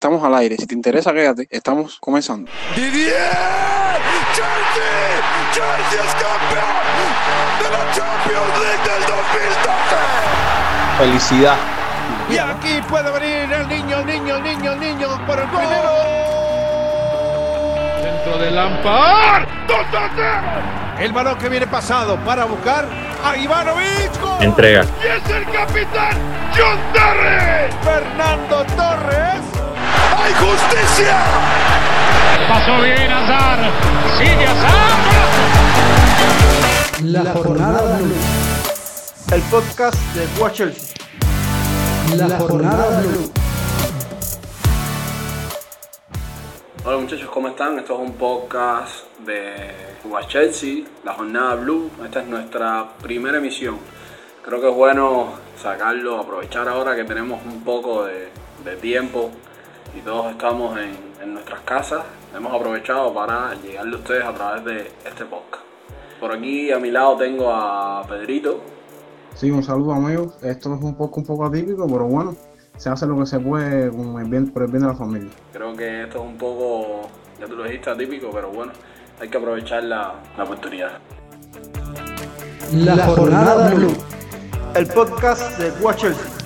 Estamos al aire. Si te interesa, quédate. Estamos comenzando. ¡Didier! ¡Chelsea! ¡Chelsea es campeón de la Champions League del 2012! Felicidad. Y aquí puede venir el niño, el niño, el niño, el niño por el primero. Dentro de Lampard. ¡Dos a cero! El balón que viene pasado para buscar a Ivanovic. ¡Gol! Entrega. ¡Y es el capitán John Terry! Fernando Torres. ¡Hay justicia! Pasó bien Azar. Sigue Azar. La jornada blue. El podcast de Watch Chelsea. La jornada blue. Hola muchachos, ¿cómo están? Esto es un podcast de Cuba Chelsea, la jornada Blue. Esta es nuestra primera emisión. Creo que es bueno sacarlo, aprovechar ahora que tenemos un poco de, de tiempo y todos estamos en, en nuestras casas. Hemos aprovechado para llegarle a ustedes a través de este podcast. Por aquí a mi lado tengo a Pedrito. Sí, un saludo, amigos. Esto es un poco, un poco atípico, pero bueno, se hace lo que se puede con el bien, por el bien de la familia. Creo que esto es un poco, ya tú lo dijiste, atípico, pero bueno, hay que aprovechar la, la oportunidad. La jornada blue. El podcast de Watch Chelsea.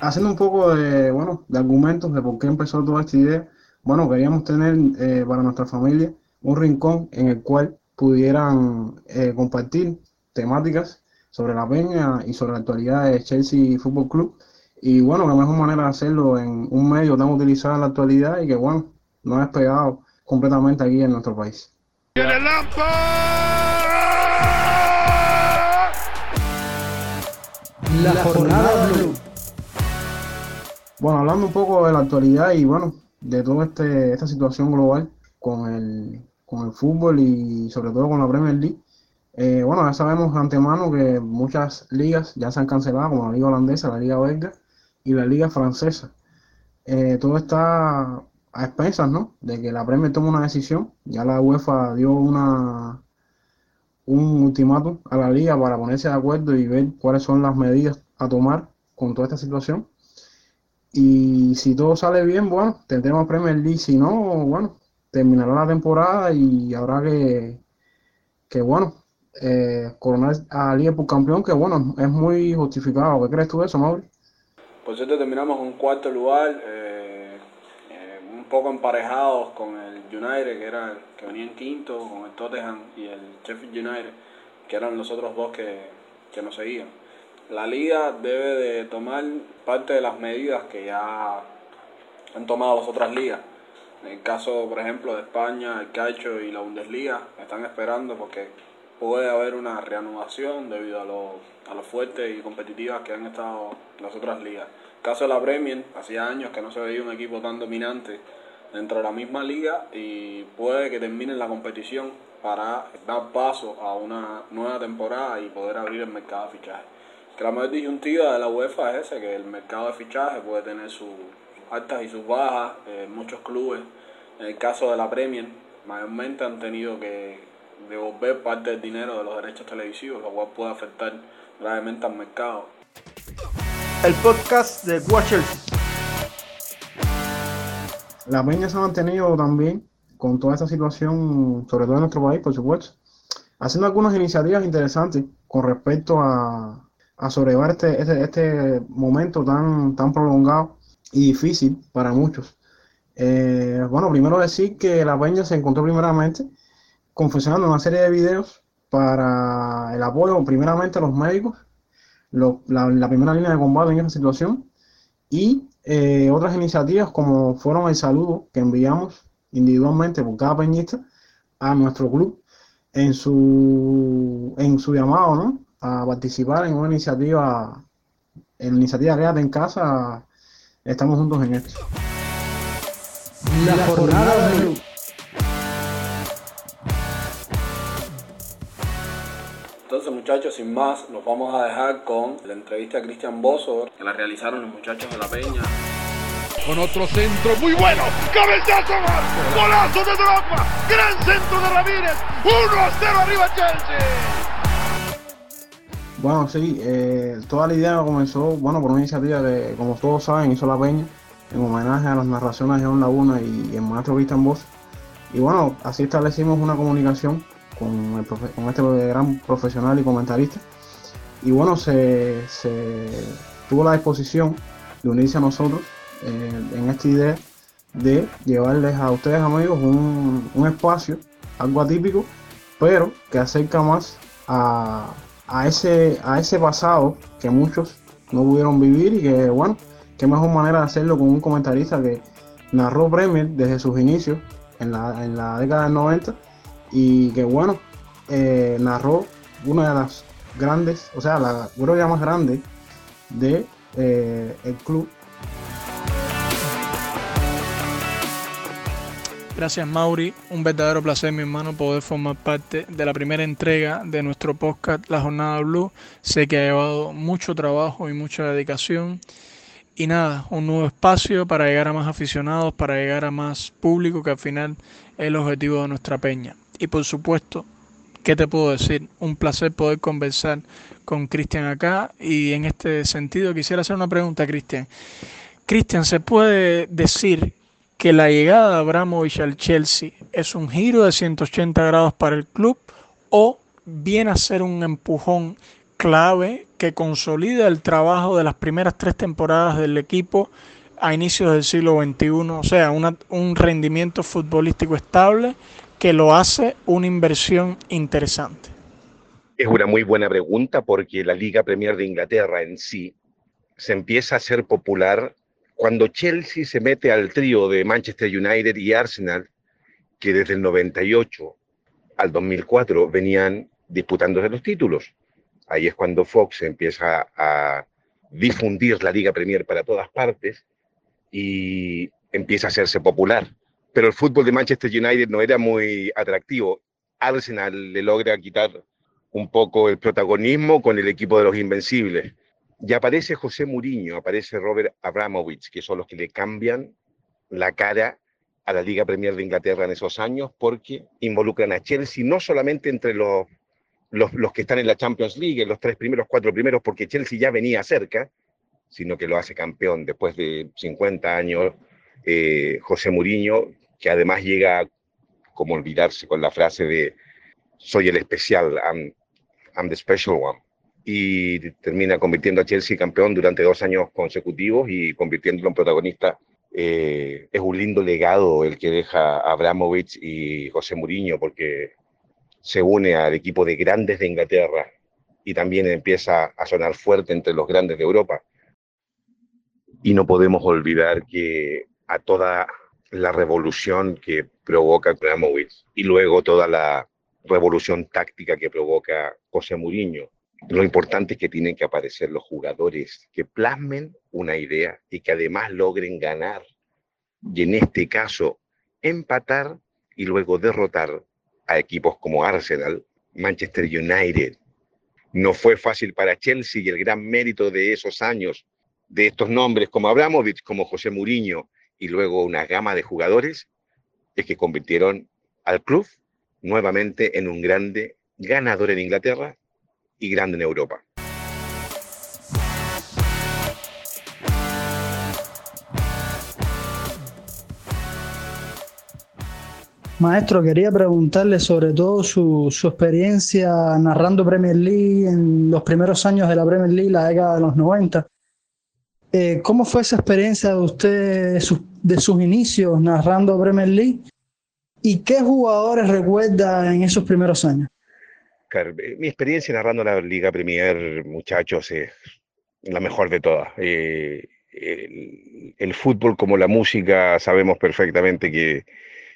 Haciendo un poco de, bueno, de argumentos de por qué empezó toda esta idea, bueno, queríamos tener eh, para nuestra familia un rincón en el cual pudieran eh, compartir temáticas sobre la peña y sobre la actualidad de Chelsea Fútbol Club. Y bueno, la mejor manera de hacerlo en un medio tan utilizado en la actualidad y que bueno, no ha despegado completamente aquí en nuestro país. La jornada blue. Bueno, hablando un poco de la actualidad y bueno, de toda este, esta situación global con el, con el fútbol y sobre todo con la Premier League. eh, bueno, ya sabemos antemano que muchas ligas ya se han cancelado, como la liga holandesa, la liga belga y la liga francesa. Eh, todo está a expensas, ¿no? De que la Premier tome una decisión. Ya la UEFA dio una un ultimátum a la liga para ponerse de acuerdo y ver cuáles son las medidas a tomar con toda esta situación. Y si todo sale bien, bueno, tendremos Premier League. Si no, bueno, terminará la temporada y habrá que, que bueno, eh, coronar a Liverpool campeón, que bueno, es muy justificado. ¿Qué crees tú de eso, Mauri? Por cierto, terminamos en cuarto lugar, eh, eh, un poco emparejados con el United, que era que venía en quinto, con el Tottenham y el Sheffield United, que eran los otros dos que, que nos seguían. La liga debe de tomar parte de las medidas que ya han tomado las otras ligas. En el caso, por ejemplo, de España, el Calcio y la Bundesliga, están esperando porque puede haber una reanudación debido a lo, a lo fuertes y competitivas que han estado las otras ligas. El caso de la Premier, hacía años que no se veía un equipo tan dominante dentro de la misma liga y puede que termine la competición para dar paso a una nueva temporada y poder abrir el mercado de fichaje. Que la mayor disyuntiva de la UEFA es ese, que el mercado de fichaje puede tener sus altas y sus bajas. Eh, muchos clubes, en el caso de la Premier, mayormente han tenido que devolver parte del dinero de los derechos televisivos, lo cual puede afectar gravemente al mercado. El podcast de Watch Chelsea. La peña se ha mantenido también con toda esta situación, sobre todo en nuestro país, por supuesto, haciendo algunas iniciativas interesantes con respecto a, a sobrellevar este, este, este momento tan, tan prolongado y difícil para muchos. Eh, bueno, primero decir que la peña se encontró primeramente confeccionando una serie de videos para el apoyo primeramente a los médicos, lo- la, la primera línea de combate en esta situación, y eh, otras iniciativas como fueron el saludo que enviamos individualmente por cada peñista a nuestro club en su, en su llamado ¿no? A participar en una iniciativa, en la iniciativa Quédate en casa, estamos juntos en esto. La jornada blue. Entonces muchachos, sin más, nos vamos a dejar con la entrevista a Cristian Bozo, que la realizaron los muchachos de la Peña. Con otro centro muy bueno. ¡Cabezazo gol! ¡Golazo de Drogba! ¡Gran centro de Ramírez! ¡1 a 0 arriba Chelsea! Bueno, sí, eh, toda la idea comenzó, bueno, por una iniciativa que, como todos saben, hizo La Peña, en homenaje a las narraciones de John Laguna y el maestro Cristian Bosch. Y bueno, así establecimos una comunicación con, el con este gran profesional y comentarista. Y bueno, se, se tuvo la disposición de unirse a nosotros eh, en esta idea de llevarles a ustedes amigos un, un espacio, algo atípico, pero que acerca más a, a ese, a ese pasado que muchos no pudieron vivir y que bueno, qué mejor manera de hacerlo con un comentarista que narró Premier desde sus inicios en la, en la década del 90 y que bueno, eh, narró una de las grandes, o sea, la gloria más grande de eh, el club Gracias Mauri, un verdadero placer mi hermano poder formar parte de la primera entrega de nuestro podcast La Jornada Blue. Sé que ha llevado mucho trabajo y mucha dedicación y nada, un nuevo espacio para llegar a más aficionados, para llegar a más público que al final es el objetivo de nuestra peña. Y por supuesto, ¿qué te puedo decir? Un placer poder conversar con Cristian acá y en este sentido quisiera hacer una pregunta Cristian. Cristian, ¿se puede decir que la llegada de Abramovich al Chelsea es un giro de 180 grados para el club o viene a ser un empujón clave que consolida el trabajo de las primeras tres temporadas del equipo a inicios del siglo XXI, o sea, un rendimiento futbolístico estable que lo hace una inversión interesante. Es una muy buena pregunta porque la Liga Premier de Inglaterra en sí se empieza a ser popular cuando Chelsea se mete al trío de Manchester United y Arsenal, que desde el 98 al 2004 venían disputándose los títulos. Ahí es cuando Fox empieza a difundir la Liga Premier para todas partes y empieza a hacerse popular. Pero el fútbol de Manchester United no era muy atractivo. Arsenal le logra quitar un poco el protagonismo con el equipo de los Invencibles. Y aparece José Mourinho, aparece Robert Abramovich, que son los que le cambian la cara a la Liga Premier de Inglaterra en esos años, porque involucran a Chelsea no solamente entre los, los, que están en la Champions League, los tres primeros, cuatro primeros, porque Chelsea ya venía cerca, sino que lo hace campeón después de 50 años. eh, José Mourinho, que además llega como olvidarse con la frase de soy el especial, I'm, I'm the special one y termina convirtiendo a Chelsea campeón durante dos años consecutivos y convirtiéndolo en protagonista. Eh, es un lindo legado el que deja Abramovich y José Mourinho porque se une al equipo de grandes de Inglaterra y también empieza a sonar fuerte entre los grandes de Europa. Y no podemos olvidar que a toda la revolución que provoca Abramovich y luego toda la revolución táctica que provoca José Mourinho, lo importante es que tienen que aparecer los jugadores que plasmen una idea y que además logren ganar. Y en este caso, empatar y luego derrotar a equipos como Arsenal, Manchester United. No fue fácil para Chelsea y el gran mérito de esos años, de estos nombres como Abramovich, como José Mourinho y luego una gama de jugadores, es que convirtieron al club nuevamente en un grande ganador en Inglaterra y grande en Europa. Maestro, quería preguntarle sobre todo su, experiencia narrando Premier League en los primeros años de la Premier League, la década de los 90. Eh, ¿Cómo fue esa experiencia de usted, de sus, de sus inicios narrando Premier League? ¿Y qué jugadores recuerda en esos primeros años? Claro, eh, Mi experiencia narrando la Liga Premier, muchachos, es la mejor de todas. Eh, el, el fútbol como la música, sabemos perfectamente que,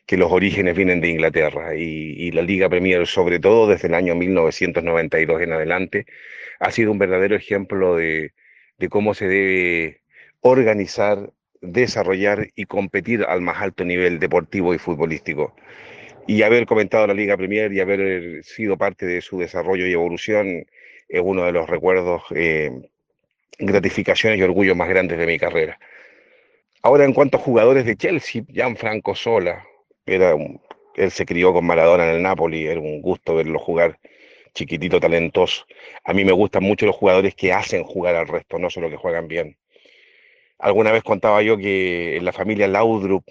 que los orígenes vienen de Inglaterra y, y la Liga Premier, sobre todo desde el año 1992 en adelante, ha sido un verdadero ejemplo de, de cómo se debe organizar, desarrollar y competir al más alto nivel deportivo y futbolístico. Y haber comentado la Liga Premier y haber sido parte de su desarrollo y evolución es uno de los recuerdos, eh, gratificaciones y orgullos más grandes de mi carrera. Ahora, en cuanto a jugadores de Chelsea, Gianfranco Sola, era él se crió con Maradona en el Napoli, era un gusto verlo jugar. chiquitito, talentoso. A mí me gustan mucho los jugadores que hacen jugar al resto, no solo que juegan bien. Alguna vez contaba yo que en la familia Laudrup,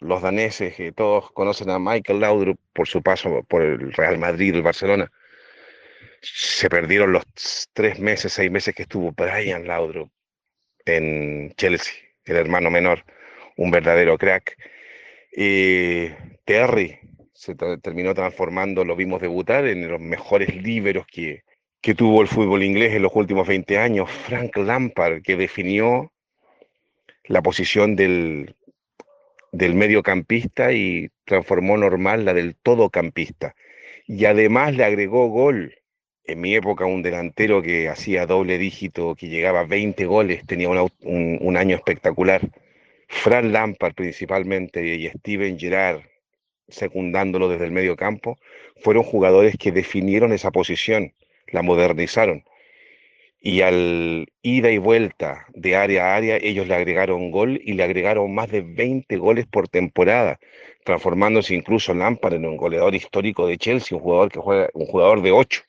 los daneses, que todos conocen a Michael Laudrup por su paso por el Real Madrid, el Barcelona, se perdieron los tres meses, seis meses que estuvo Brian Laudrup en Chelsea, el hermano menor, un verdadero crack. Y Terry se terminó transformando, lo vimos debutar en los mejores líberos que, que tuvo el fútbol inglés en los últimos 20 años. Frank Lampard, que definió la posición del, del mediocampista y transformó normal la del todocampista. Y además le agregó gol. En mi época, un delantero que hacía doble dígito, que llegaba a 20 goles, tenía un, año espectacular. Frank Lampard principalmente y Steven Gerrard, secundándolo desde el medio campo, fueron jugadores que definieron esa posición, la modernizaron. Y al ida y vuelta de área a área, ellos le agregaron gol y le agregaron más de 20 goles por temporada, transformándose incluso Lampard en un goleador histórico de Chelsea, un jugador que juega, un jugador de 8,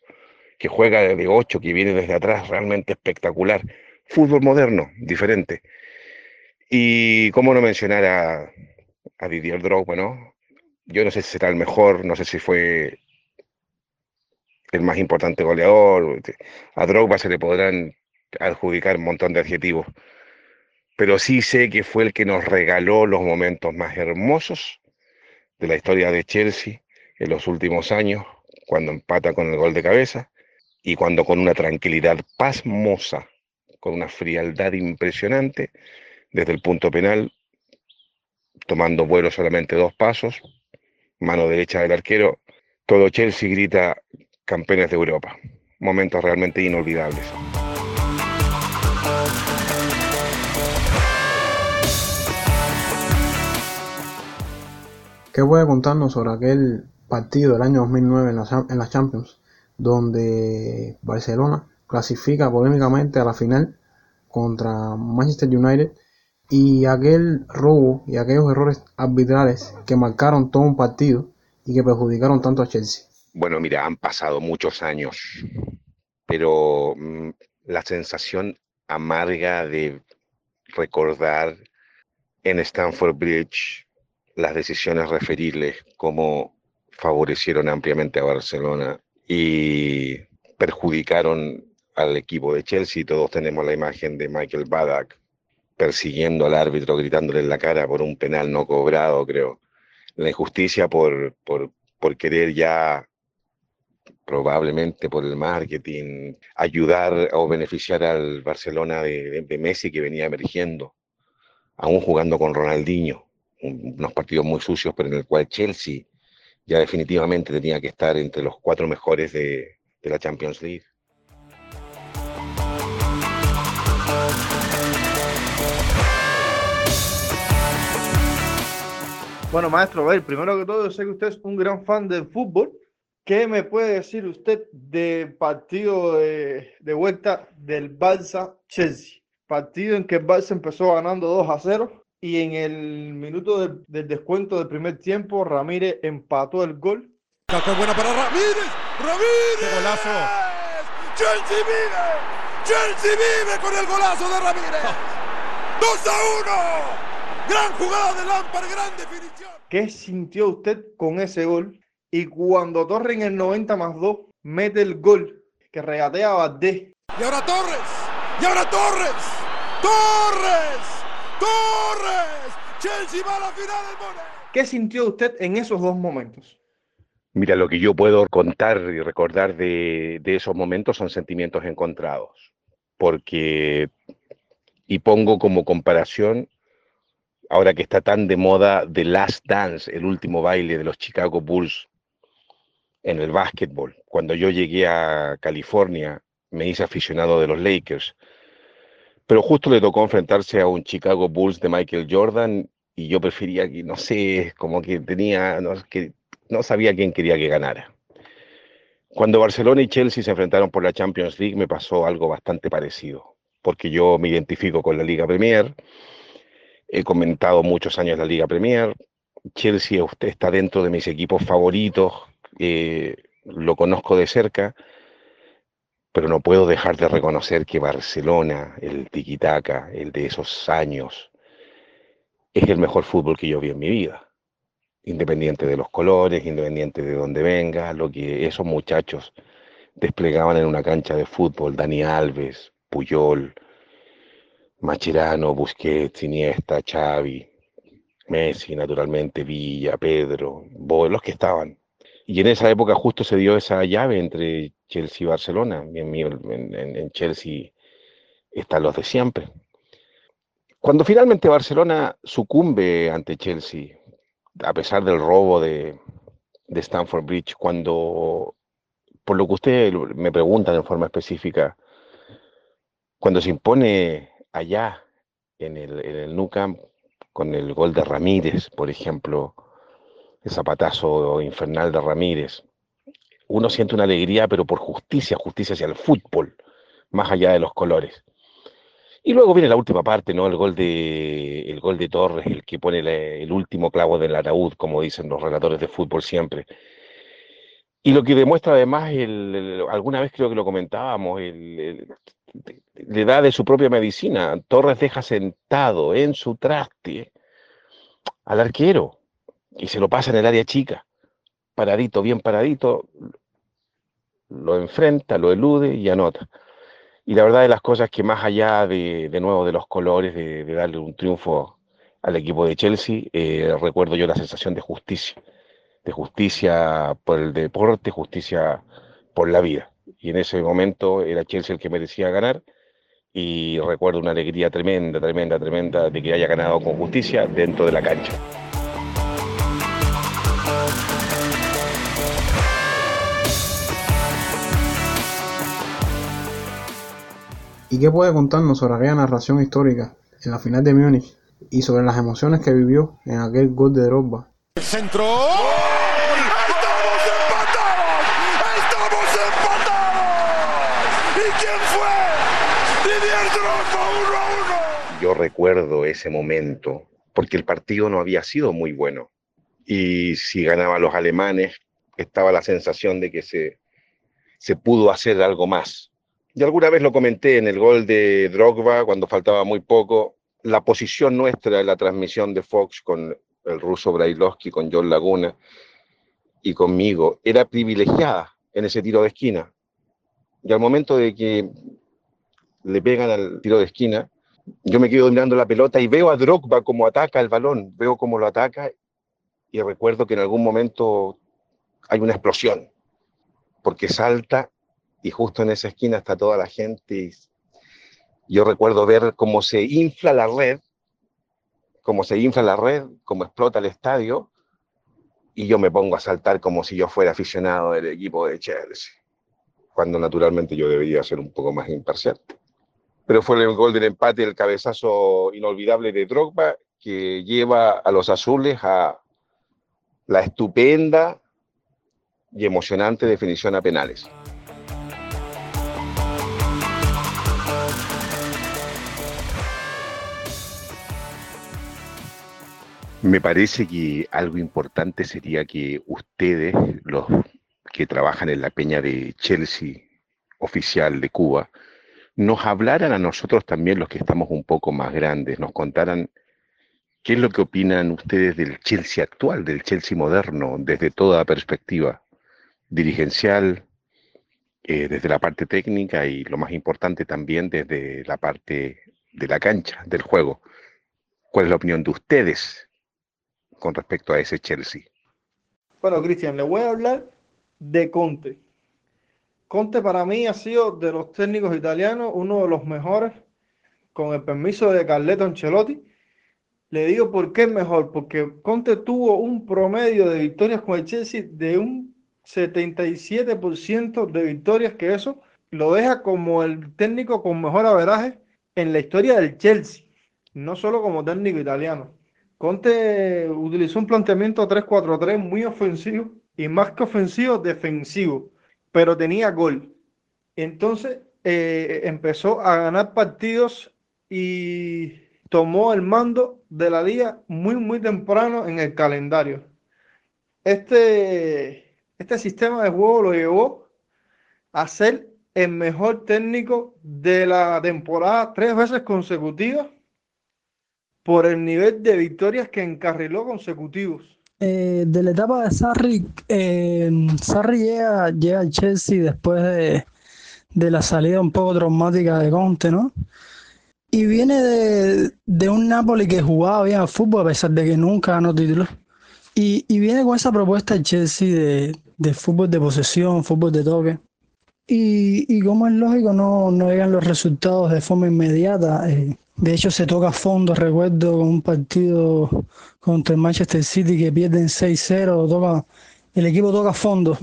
que juega de 8, que viene desde atrás, realmente espectacular. Fútbol moderno, diferente. Y cómo no mencionar a, a Didier Drogba, ¿no? Yo no sé si será el mejor, no sé si fue el más importante goleador. A Drogba se le podrán adjudicar un montón de adjetivos. Pero sí sé que fue el que nos regaló los momentos más hermosos de la historia de Chelsea en los últimos años, cuando empata con el gol de cabeza y cuando con una tranquilidad pasmosa, con una frialdad impresionante, desde el punto penal, tomando vuelo solamente dos pasos, mano derecha del arquero, todo Chelsea grita campeones de Europa. Momentos realmente inolvidables. ¿Qué puede contarnos sobre aquel partido del año 2009 en la, en la Champions, donde Barcelona clasifica polémicamente a la final contra Manchester United y aquel robo y aquellos errores arbitrales que marcaron todo un partido y que perjudicaron tanto a Chelsea? Bueno, mira, han pasado muchos años, pero mm, la sensación amarga de recordar en Stamford Bridge las decisiones referibles, cómo favorecieron ampliamente a Barcelona y perjudicaron al equipo de Chelsea. Todos tenemos la imagen de Michael Badak persiguiendo al árbitro, gritándole en la cara por un penal no cobrado, creo. La injusticia por querer ya, probablemente por el marketing, ayudar o beneficiar al Barcelona de, de Messi que venía emergiendo, aún jugando con Ronaldinho, unos partidos muy sucios, pero en el cual Chelsea ya definitivamente tenía que estar entre los cuatro mejores de, la Champions League. Bueno, maestro, a primero que todo, sé que usted es un gran fan del fútbol. ¿Qué me puede decir usted del partido de, de vuelta del Barça-Chelsea? Partido en que el Barça empezó ganando 2 a 0 y en el minuto del, del descuento del primer tiempo, Ramírez empató el gol. ¡Qué buena para Ramírez! ¡Ramírez! ¡Qué golazo! ¡Chelsea vive! ¡Chelsea vive con el golazo de Ramírez! ¡2 a 1! Gran jugada de Lampard, gran definición. ¿Qué sintió usted con ese gol? Y cuando Torres en el 90 más 2 mete el gol que regatea a Valdés. Y ahora Torres. Y ahora Torres. Torres. Torres. Chelsea va a la final del Mone. ¿Qué sintió usted en esos dos momentos? Mira, lo que yo puedo contar y recordar de, de esos momentos son sentimientos encontrados. Porque, y pongo como comparación ahora que está tan de moda The Last Dance, el último baile de los Chicago Bulls en el básquetbol. Cuando yo llegué a California, me hice aficionado de los Lakers, pero justo le tocó enfrentarse a un Chicago Bulls de Michael Jordan y yo prefería que, no sé, como que tenía, no, que no sabía quién quería que ganara. Cuando Barcelona y Chelsea se enfrentaron por la Champions League me pasó algo bastante parecido, porque yo me identifico con la Liga Premier, He comentado muchos años la Liga Premier. Chelsea está dentro de mis equipos favoritos. Eh, lo conozco de cerca, pero no puedo dejar de reconocer que Barcelona, el tiquitaca, el de esos años, es el mejor fútbol que yo vi en mi vida. Independiente de los colores, independiente de dónde venga, lo que esos muchachos desplegaban en una cancha de fútbol, Dani Alves, Puyol, Macherano, Busquets, Iniesta, Xavi, Messi, naturalmente, Villa, Pedro, los que estaban. Y en esa época justo se dio esa llave entre Chelsea y Barcelona. En, en, en Chelsea están los de siempre. Cuando finalmente Barcelona sucumbe ante Chelsea, a pesar del robo de, de Stanford Bridge, cuando, por lo que usted me pregunta de forma específica, cuando se impone allá en el, en el Nou Camp con el gol de Ramírez, por ejemplo, el zapatazo infernal de Ramírez. Uno siente una alegría, pero por justicia, justicia hacia el fútbol, más allá de los colores. Y luego viene la última parte, ¿no? El gol de, el gol de Torres, el que pone el último clavo del ataúd, como dicen los relatores de fútbol siempre. Y lo que demuestra además, alguna vez creo que lo comentábamos, le da de su propia medicina. Torres deja sentado en su traste al arquero y se lo pasa en el área chica, paradito, bien paradito, lo enfrenta, lo elude y anota. Y la verdad de las cosas que más allá de, de nuevo de los colores, de, darle un triunfo al equipo de Chelsea, eh, recuerdo yo la sensación de justicia, de justicia por el deporte, justicia por la vida. Y en ese momento era Chelsea el que merecía ganar y recuerdo una alegría tremenda, tremenda, tremenda de que haya ganado con justicia dentro de la cancha. ¿Y qué puede contarnos sobre aquella narración histórica en la final de Múnich y sobre las emociones que vivió en aquel gol de Drogba? El centro. Yo recuerdo ese momento porque el partido no había sido muy bueno. Y si ganaban los alemanes, estaba la sensación de que se, se pudo hacer algo más. Y alguna vez lo comenté en el gol de Drogba, cuando faltaba muy poco, la posición nuestra en la transmisión de Fox con el ruso Brailovsky, con John Laguna y conmigo, era privilegiada en ese tiro de esquina. Y al momento de que le pegan al tiro de esquina, yo me quedo mirando la pelota y veo a Drogba como ataca el balón, veo cómo lo ataca y recuerdo que en algún momento hay una explosión, porque salta y justo en esa esquina está toda la gente. Y yo recuerdo ver cómo se infla la red, cómo se infla la red, cómo explota el estadio, y yo me pongo a saltar como si yo fuera aficionado del equipo de Chelsea, cuando naturalmente yo debería ser un poco más imparcial pero fue el gol del empate, el cabezazo inolvidable de Drogba, que lleva a los azules a la estupenda y emocionante definición a penales. Me parece que algo importante sería que ustedes, los que trabajan en la peña de Chelsea oficial de Cuba, nos hablaran a nosotros también, los que estamos un poco más grandes, nos contaran qué es lo que opinan ustedes del Chelsea actual, del Chelsea moderno, desde toda perspectiva dirigencial, eh, desde la parte técnica y lo más importante también desde la parte de la cancha, del juego. ¿Cuál es la opinión de ustedes con respecto a ese Chelsea? Bueno, Cristian, le voy a hablar de Conte. Conte para mí ha sido de los técnicos italianos uno de los mejores, con el permiso de Carleto Ancelotti. Le digo por qué es mejor, porque Conte tuvo un promedio de victorias con el Chelsea de un 77% de victorias, que eso lo deja como el técnico con mejor averaje en la historia del Chelsea, no solo como técnico italiano. Conte utilizó un planteamiento 3-4-3 muy ofensivo y más que ofensivo, defensivo pero tenía gol. Entonces eh, empezó a ganar partidos y tomó el mando de la liga muy, muy temprano en el calendario. Este, este sistema de juego lo llevó a ser el mejor técnico de la temporada tres veces consecutivas por el nivel de victorias que encarriló consecutivos. Eh, de la etapa de Sarri, eh, Sarri llega, llega al Chelsea después de, de la salida un poco traumática de Conte, ¿no? Y viene de, de un Napoli que jugaba bien al fútbol a pesar de que nunca ganó títulos. Y, y viene con esa propuesta del Chelsea de, de fútbol de posesión, fútbol de toque. Y, y como es lógico, no, no llegan los resultados de forma inmediata. eh, de hecho, se toca a fondo, recuerdo, con un partido contra el Manchester City que pierden 6-0, toca, el equipo toca a fondo.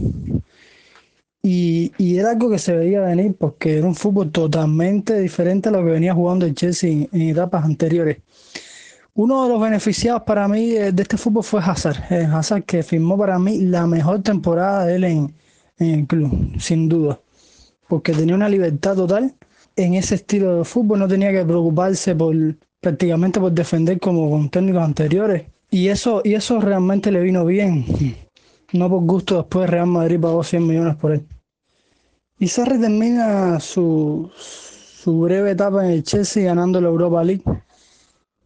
Y, y era algo que se veía venir porque era un fútbol totalmente diferente a lo que venía jugando el Chelsea en, en etapas anteriores. Uno de los beneficiados para mí de este fútbol fue Hazard. Eh, Hazard que firmó para mí la mejor temporada de él en, en el club, sin duda. Porque tenía una libertad total en ese estilo de fútbol, no tenía que preocuparse por prácticamente por defender como con técnicos anteriores. Y eso, y eso realmente le vino bien. No por gusto después Real Madrid pagó 100 millones por él. Y Sarri termina su, su breve etapa en el Chelsea ganando la Europa League.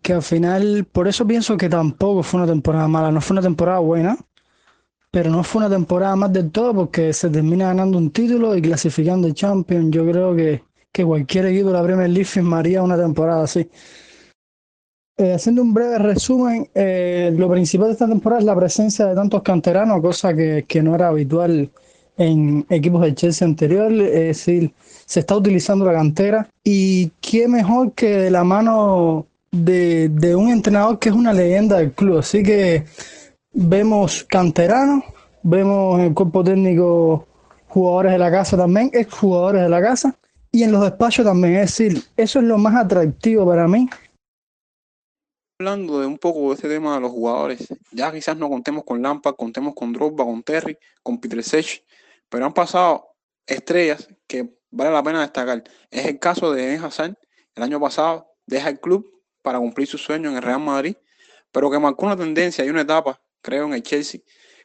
Que al final, por eso pienso que tampoco fue una temporada mala, no fue una temporada buena, pero no fue una temporada más del todo porque se termina ganando un título y clasificando el Champions. Yo creo que, que cualquier equipo de la Premier League firmaría una temporada así. Eh, haciendo un breve resumen, eh, lo principal de esta temporada es la presencia de tantos canteranos, cosa que, no era habitual en equipos del Chelsea anterior, es decir, se está utilizando la cantera. Y qué mejor que de la mano de, de un entrenador que es una leyenda del club, así que vemos canteranos, vemos en el cuerpo técnico jugadores de la casa también, exjugadores de la casa y en los despachos también, es decir, eso es lo más atractivo para mí hablando de un poco de este tema de los jugadores, ya quizás no contemos con Lampard, contemos con Drogba, con Terry, con Peter Sech, pero han pasado estrellas que vale la pena destacar. Es el caso de Eden Hazard, el año pasado deja el club para cumplir su sueño en el Real Madrid, pero que marcó una tendencia y una etapa, creo, en el Chelsea,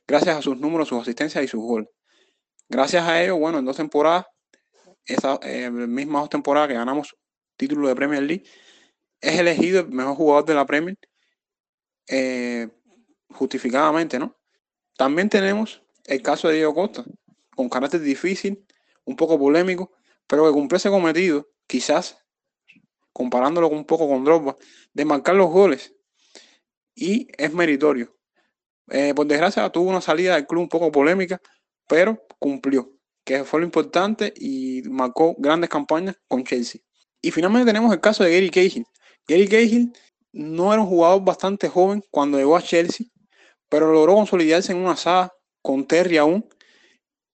gracias a sus números, sus asistencias y sus goles. Gracias a ello, bueno, en dos temporadas, esa eh, misma dos temporadas que ganamos título de Premier League, es elegido el mejor jugador de la Premier eh, justificadamente, ¿no? También tenemos el caso de Diego Costa, con carácter difícil, un poco polémico, pero que cumplió ese cometido, quizás comparándolo un poco con Drogba, de marcar los goles. Y es meritorio. Eh, por desgracia tuvo una salida del club un poco polémica, pero cumplió, que fue lo importante y marcó grandes campañas con Chelsea. Y finalmente tenemos el caso de Gary Cahill, Gary Cahill no era un jugador bastante joven cuando llegó a Chelsea, pero logró consolidarse en una saga con Terry aún.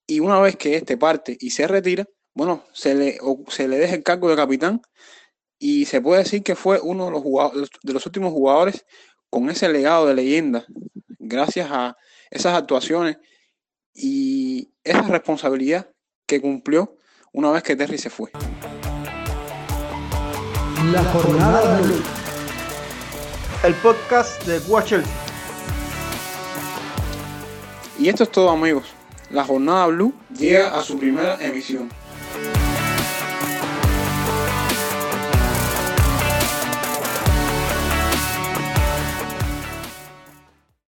Y una vez que este parte y se retira, bueno, se le, se le deja el cargo de capitán y se puede decir que fue uno de los, jugadores, de los últimos jugadores con ese legado de leyenda, gracias a esas actuaciones y esa responsabilidad que cumplió una vez que Terry se fue. La jornada blue. El podcast de Chelsea. Y esto es todo amigos. La jornada blue llega a su primera emisión.